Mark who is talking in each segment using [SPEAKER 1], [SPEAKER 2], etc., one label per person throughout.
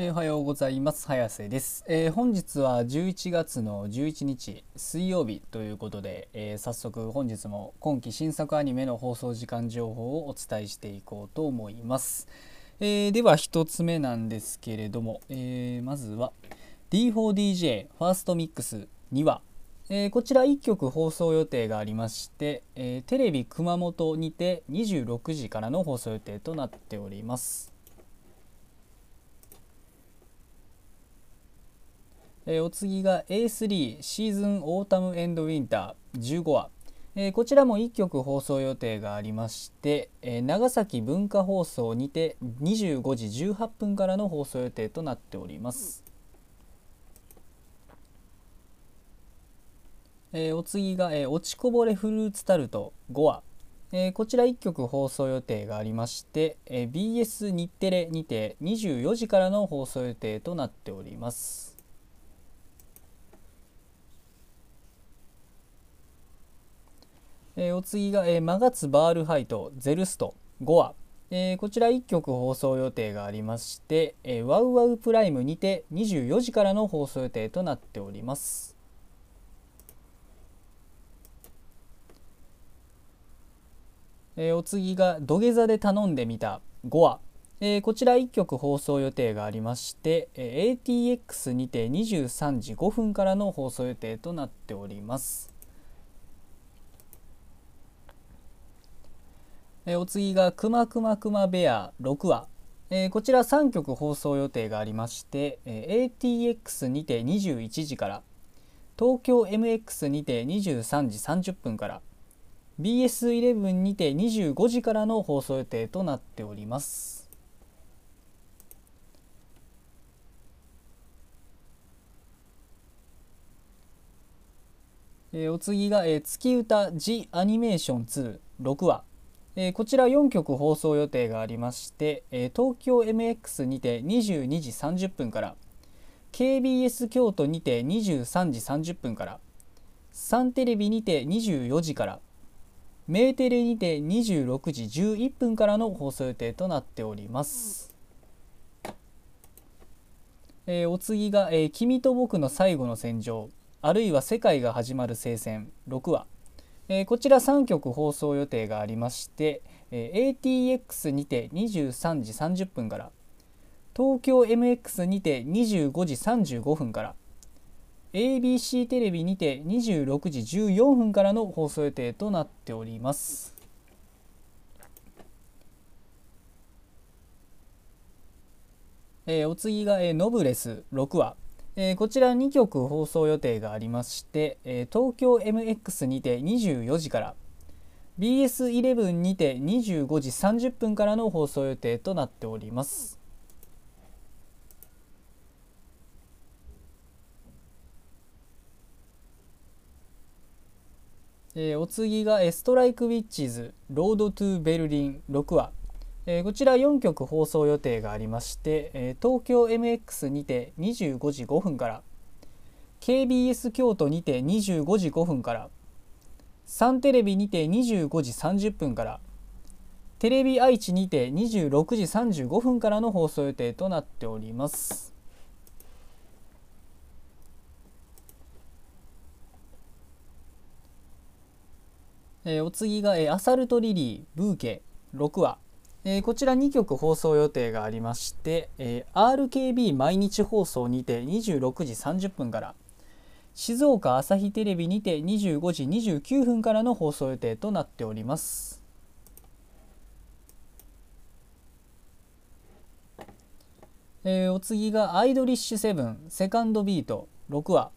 [SPEAKER 1] えーおはようございます。早瀬です、えー本日は11月の11日水曜日ということで、えー早速本日も今期新作アニメの放送時間情報をお伝えしていこうと思います、えでは一つ目なんですけれども、えまずは D4DJ ファーストミックス2話えこちら1曲放送予定がありまして、えテレビ熊本にて26時からの放送予定となっております。えーお次が A3 シーズンオータムエンドウィンター15話、えーこちらも1曲放送予定がありまして、えー長崎文化放送にて25時18分からの放送予定となっております、えーお次が、えー落ちこぼれフルーツタルト5話。えーこちら1曲放送予定がありまして、えー BS 日テレにて24時からの放送予定となっております。えーお次が、えーマガツバールハイトゼルスト。5話、えーこちら1曲放送予定がありまして、えーワウワウプライムにて24時からの放送予定となっております。えーお次が土下座で頼んでみた。5話、えーこちら1曲放送予定がありまして、えー ATX にて23時5分からの放送予定となっております。えお次がくまくまくまベア6話、えーこちら3曲放送予定がありまして、えー ATX にて21時から東京 MX にて23時30分から BS11 にて25時からの放送予定となっております。えお次が、え月歌 The Animation 26話。えーこちら4曲放送予定がありまして、えー東京 MX にて22時30分から KBS 京都にて23時30分からサンテレビにて24時からメーテレにて26時11分からの放送予定となっております、えーお次が、え君と僕の最後の戦場」あるいは「世界が始まる聖戦」6話。えーこちら3曲放送予定がありまして、えー ATX にて23時30分から東京 MX にて25時35分から ABC テレビにて26時14分からの放送予定となっております。えーお次が、えーノブレス6話、えーこちら2曲放送予定がありまして、えー東京 MX にて24時から BS11 にて25時30分からの放送予定となっております。えーお次がえーストライクウィッチーズロードトゥベルリン6話、えーこちら4曲放送予定がありまして、えー東京 MX にて25時5分から KBS 京都にて25時5分からサンテレビにて25時30分からテレビ愛知にて26時35分からの放送予定となっております。えーお次が、えーアサルトリリーブーケ6話、えーこちら2曲放送予定がありまして、えー RKB 毎日放送にて26時30分から静岡朝日テレビにて25時29分からの放送予定となっております。えーお次がアイドリッシュセブンセカンドビート6話、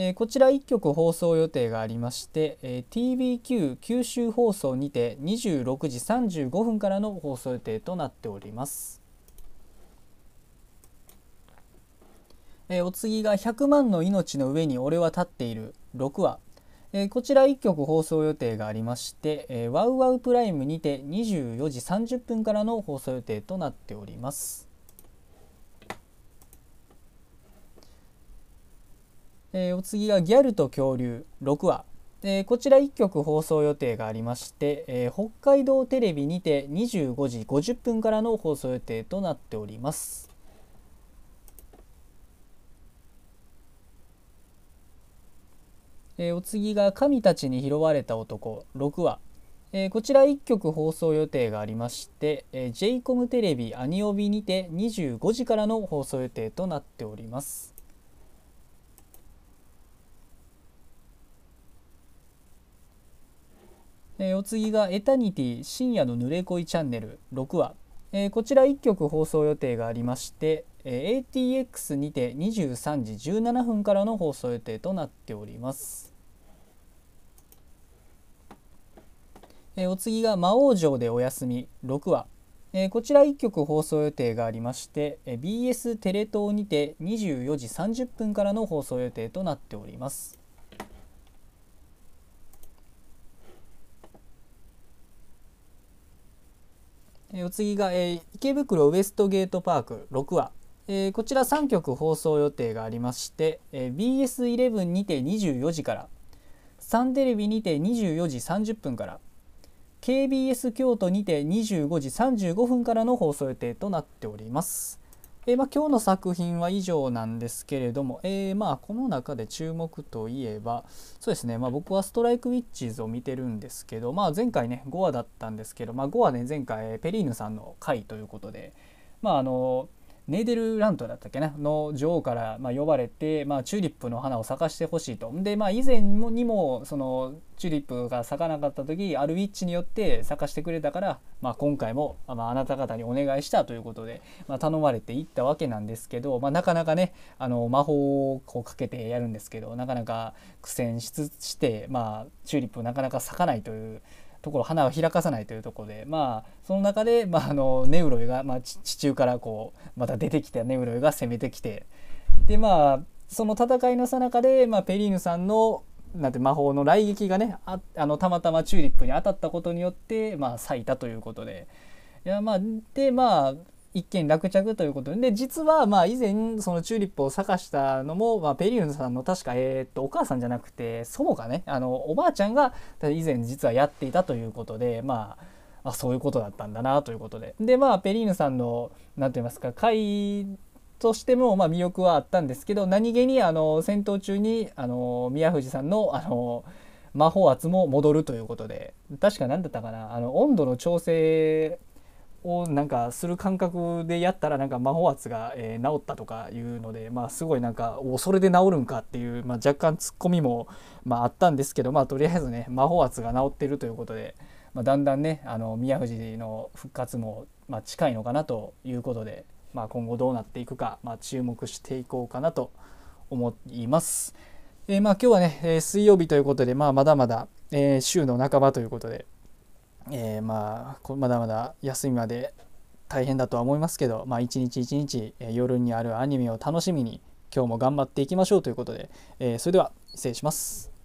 [SPEAKER 1] えーこちら1曲放送予定がありまして、えー TBQ 九州放送にて26時35分からの放送予定となっております。えーお次が100万の命の上に俺は立っている6話、えーこちら1曲放送予定がありまして、えーワウワウプライムにて24時30分からの放送予定となっております。えー、お次が「ギャルと恐竜」6話、えー、こちら1曲放送予定がありまして、えー、北海道テレビにて25時50分からの放送予定となっております。えー、お次が「神たちに拾われた男」6話、えー、こちら1曲放送予定がありまして、えー、j コムテレビアニオビにて25時からの放送予定となっております。えー、お次が「エタニティ深夜の濡れ恋チャンネル」6話、えー、こちら1曲放送予定がありまして、えー、ATX にて23時17分からの放送予定となっております、えー、お次が「魔王城でお休み」6話。えー、こちら1曲放送予定がありまして、えー、BS テレ東にて24時30分からの放送予定となっております。お次が、えー、池袋ウエストゲートパーク6話、えー、こちら3曲放送予定がありまして、えー、BS11 にて24時からサンテレビにて24時30分から KBS 京都にて25時35分からの放送予定となっております。えー、まあ、今日の作品は以上なんですけれども、えー、まあこの中で注目といえばそうですね、まあ、僕はストライクウィッチーズを見てるんですけど、まあ、前回ね5話だったんですけど、まあ、5話ね前回ペリーヌさんの回ということでまああのネーデルラントだったっけな？の女王からま呼ばれて、まあ、チューリップの花を咲かしてほしいと。で、まあ、以前にもそのチューリップが咲かなかった時あるウィッチによって咲かしてくれたから、まあ、今回も、まあ、なた方にお願いしたということで、ま、頼まれていったわけなんですけど、ま、なかなかねあの魔法をこうかけてやるんですけどなかなか苦戦しつして、まあ、チューリップなかなか咲かないという。ところ花を開かさないというところでまあその中で、まあ、あのネウロイが、まあ、地中からこうまた出てきたネウロイが攻めてきてでまあその戦いのさなかで、まあ、ペリーヌさんのなんて魔法の雷撃がねああのたまたまチューリップに当たったことによって、まあ、咲いたということで。いやまあでまあ一件落着ということで。実はまあ以前そのチューリップを咲かしたのも、まあ、ペリウンさんの確か、えー、っとお母さんじゃなくて祖母がねあのおばあちゃんが以前実はやっていたということでまああそういうことだったんだなということで。でまあペリーヌさんの何て言いますか会としてもまあ魅力はあったんですけど何気にあの戦闘中にあの宮藤さんのあの魔法圧も戻るということで。確か何だったかなあの温度の調整をなんかする感覚でやったらなんか魔法圧が、えー、治ったとかいうので、まあ、すごいなんかおそれで治るんかっていう、まあ、若干ツッコミも、まあ、あったんですけど、まあ、とりあえずね魔法圧が治ってるということで、まあ、だんだんねあの宮藤の復活も、まあ、近いのかなということで、まあ、今後どうなっていくか、まあ、注目していこうかなと思います。えー、まあ今日はね、えー、水曜日ということで、まあ、まだまだ、えー、週の半ばということで、えー、まあまだまだ休みまで大変だとは思いますけど、まあ、一日一日、え夜にあるアニメを楽しみに今日も頑張っていきましょうということで、えー、それでは失礼します。